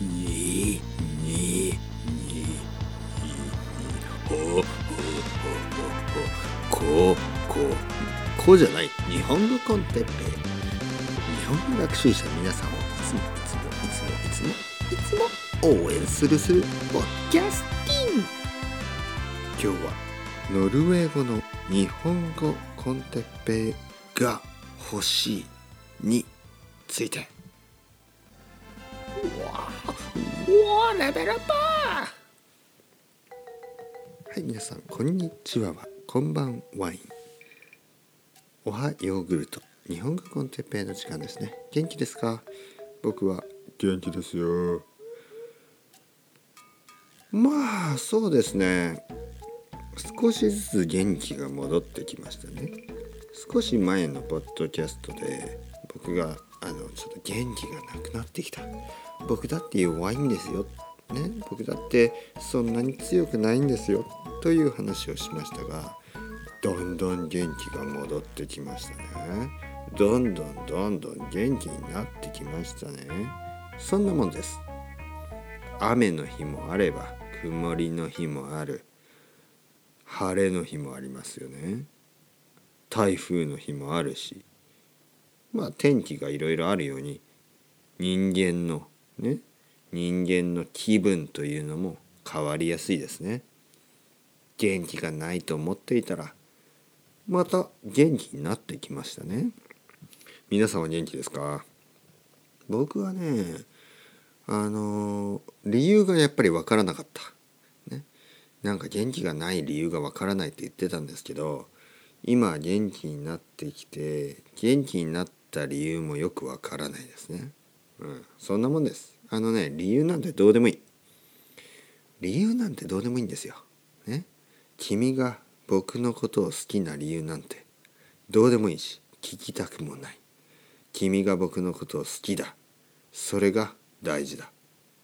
にににほほほほこここじゃない日本語コンテッペイ。日本語学習者の皆さんをいつもいつもいつもいつもいつも応援するするポッキャスティン今日はノルウェー語の日本語コンテッペイが欲しいについて。うわレベルアップはい皆さんこんにちは。はこんばんワインおはヨーグルト。日本語コンテッペイの時間ですね。元気ですか？僕は。元気ですよ。まあそうですね。少しずつ元気が戻ってきましたね。少し前のポッドキャストで僕があのちょっと元気がなくなってきた。僕だって弱いんですよ。ね？僕だってそんなに強くないんですよ。という話をしましたがどんどん元気が戻ってきましたね。どんどんどんどん元気になってきましたね。そんなもんです。雨の日もあれば曇りの日もある。晴れの日もありますよね。台風の日もあるし。まあ天気がいろいろあるように人間のね人間の気分というのも変わりやすいですね。元気がないと思っていたらまた元気になってきましたね。皆さんは元気ですか？僕はねあの理由がやっぱり分からなかった。ね。なんか元気がない理由が分からないって言ってたんですけど今元気になってきて元気になった理由もよく分からないですね。うん。そんなもんです。あのね理由なんてどうでもいい。理由なんてどうでもいいんですよ。ね。君が僕のことを好きな理由なんてどうでもいいし聞きたくもない。君が僕のことを好きだ。それが大事だ。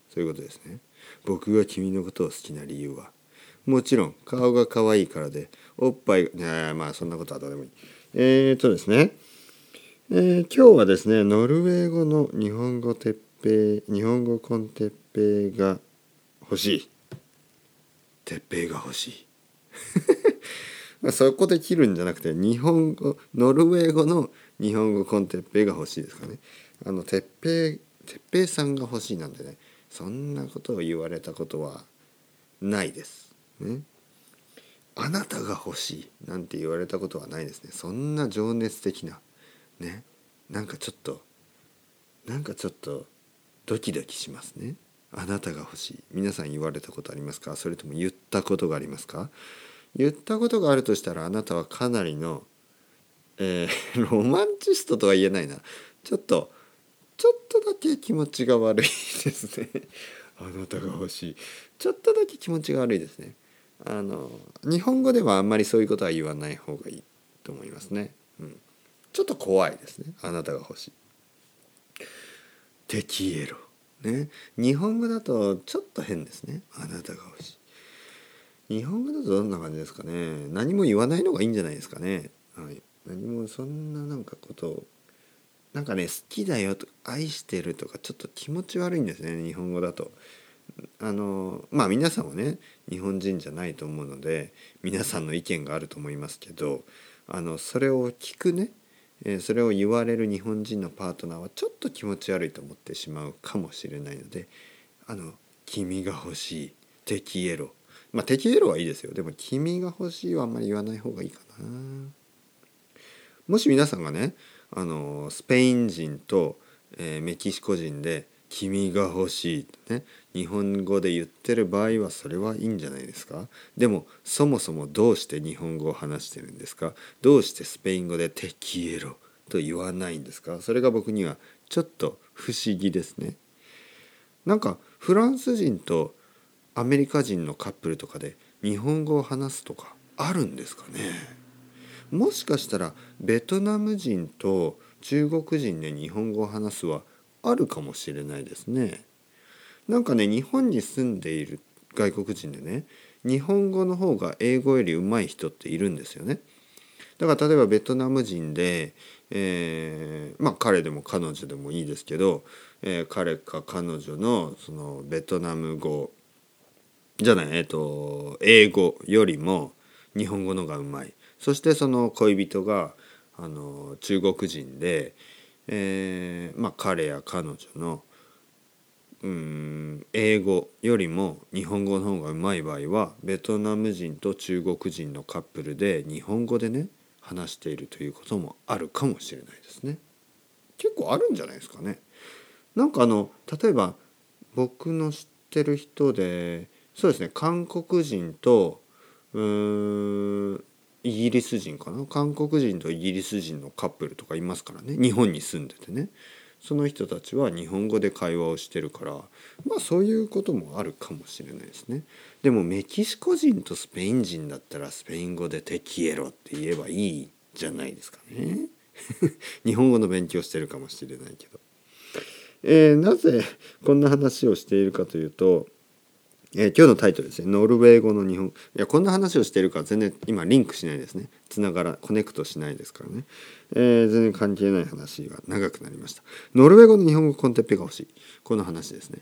そういうことですね。僕が君のことを好きな理由はもちろん顔が可愛いからでおっぱいねまあそんなことはどうでもいい。えー、っとですね、えー、今日はですねノルウェー語の日本語鉄平日本語コンテッペイが欲しい。鉄平が欲しい。そこで切るんじゃなくて日本語ノルウェー語の日本語コンテッペイが欲しいですかね。あの鉄平鉄平さんが欲しいなんてねそんなことを言われたことはないです。ね。あなたが欲しいなんて言われたことはないですね。そんな情熱的なね。なんかちょっとなんかちょっとドキドキしますね。あなたが欲しい。皆さん言われたことありますか？それとも言ったことがありますか？言ったことがあるとしたらあなたはかなりの、えー、ロマンチストとは言えないな。ちょっとちょっとだけ気持ちが悪いですね。あなたが欲しい。ちょっとだけ気持ちが悪いですね。あの日本語ではあんまりそういうことは言わない方がいいと思いますね、ちょっと怖いですね。あなたが欲しい。テキエロ。ね。日本語だとちょっと変ですね。あなたが欲しい。日本語だとどんな感じですかね。何も言わないのがいいんじゃないですかね、はい、何もそんななんかことを。なんかね好きだよと愛してるとかちょっと気持ち悪いんですね。日本語だと。あのまあ皆さんはね日本人じゃないと思うので皆さんの意見があると思いますけどあのそれを聞くねえそれを言われる日本人のパートナーはちょっと気持ち悪いと思ってしまうかもしれないので「あの君が欲しい敵エロ」まあ敵エロはいいですよでも「君が欲しい」はあんまり言わない方がいいかな。もし皆さんがねあのスペイン人と、えー、メキシコ人で「君が欲しい」ね日本語で言ってる場合はそれはいいんじゃないですか？でもそもそもどうして日本語を話してるんですか？どうしてスペイン語で「テキエロ」と言わないんですか？それが僕にはちょっと不思議ですね。なんかフランス人とアメリカ人のカップルとかで日本語を話すとかあるんですかね？もしかしたらベトナム人と中国人で日本語を話すはあるかもしれないですね。なんかね日本に住んでいる外国人でね日本語の方が英語より上手い人っているんですよね。だから例えばベトナム人で、えー、まあ彼でも彼女でもいいですけど、えー、彼か彼女のそのベトナム語じゃないえっ、ー、と英語よりも日本語のがうまいそしてその恋人があの中国人で、えー、まあ彼や彼女のうん英語よりも日本語の方がうまい場合はベトナム人と中国人のカップルで日本語でね話しているということもあるかもしれないですね。結構あるんじゃないですかね。なんかあの例えば僕の知ってる人でそうですね韓国人とうーんイギリス人かな？韓国人とイギリス人のカップルとかいますからね日本に住んでてねその人たちは日本語で会話をしてるからまあそういうこともあるかもしれないですね。でもメキシコ人とスペイン人だったらスペイン語で「Te quiero」って言えばいいじゃないですかね。日本語の勉強してるかもしれないけど。えー、なぜこんな話をしているかというとえー、今日のタイトルですね。ノルウェー語の日本。いやこんな話をしてるから全然今リンクしないですね。つながら connect しないですからね、えー、全然関係ない話が長くなりました。ノルウェー語の日本語 con Teppei が欲しい。この話ですね、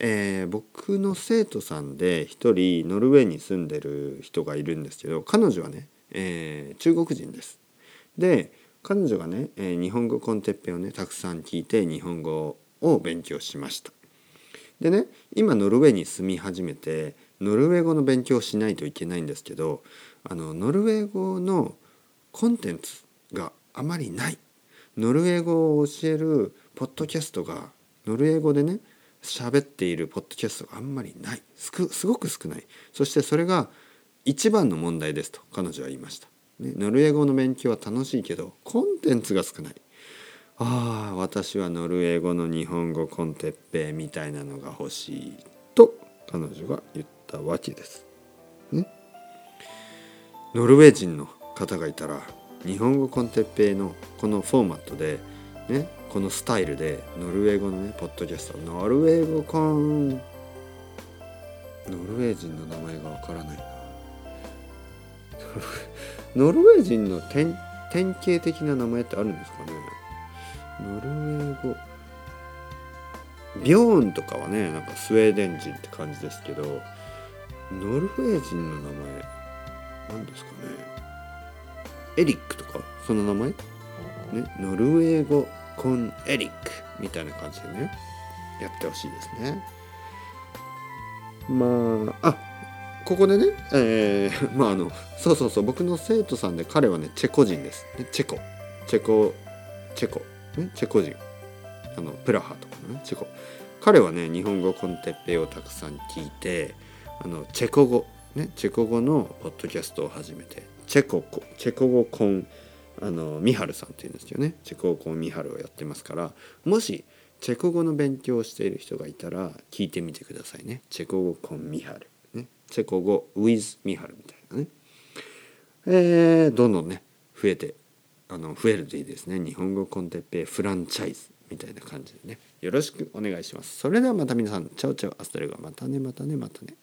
えー、僕の生徒さんで一人ノルウェーに住んでる人がいるんですけど彼女はね、え中国人です。で彼女がね、え日本語コンテッペをねたくさん聞いて日本語を勉強しました。でね今ノルウェーに住み始めてノルウェー語の勉強をしないといけないんですけどあのノルウェー語のコンテンツがあまりない。ノルウェー語を教えるポッドキャストがノルウェー語でね喋っているポッドキャストがあんまりない。すごく少ない。そしてそれが一番の問題ですと彼女は言いました、ね、ノルウェー語の勉強は楽しいけどコンテンツが少ない。ああ私はノルウェー語の日本語コンテッペみたいなのが欲しいと彼女が言ったわけです。ノルウェー人の方がいたら日本語コンテッペイのこのフォーマットで、ね、このスタイルでノルウェー語のねポッドキャストノルウェー語コン。ノルウェー人の名前がわからないな。ノルウェー人の典型的な名前ってあるんですかね？ノルウェー語。ビョーンとかはねなんかスウェーデン人って感じですけどノルウェー人の名前何ですかね。エリックとかその名前？ねノルウェー語コンエリックみたいな感じでねやってほしいですね。まああここでね、えー、まああのそうそうそう僕の生徒さんで彼はねチェコ人です、ね、チェコ。チェコチェコ、チェコ人。あのプラハとかね。チェコ。彼はね日本語 con Teppei をたくさん聞いてあのチェコ語ね。チェコ語のポッドキャストを始めてチェコチェコ語 con あのミハルさんっていうんですよね。チェコ語 con ミハルをやってますからもしチェコ語の勉強をしている人がいたら聞いてみてくださいね。チェコ語 con ミハル、ね、チェコ語 with ミハルみたいなね。えー、どんどんね増えてあの増えるといいですね。日本語 con Teppei フランチャイズみたいな感じでね。よろしくお願いします。それではまた皆さん。 Chao chao。 Hasta luego。またねまたねまたね。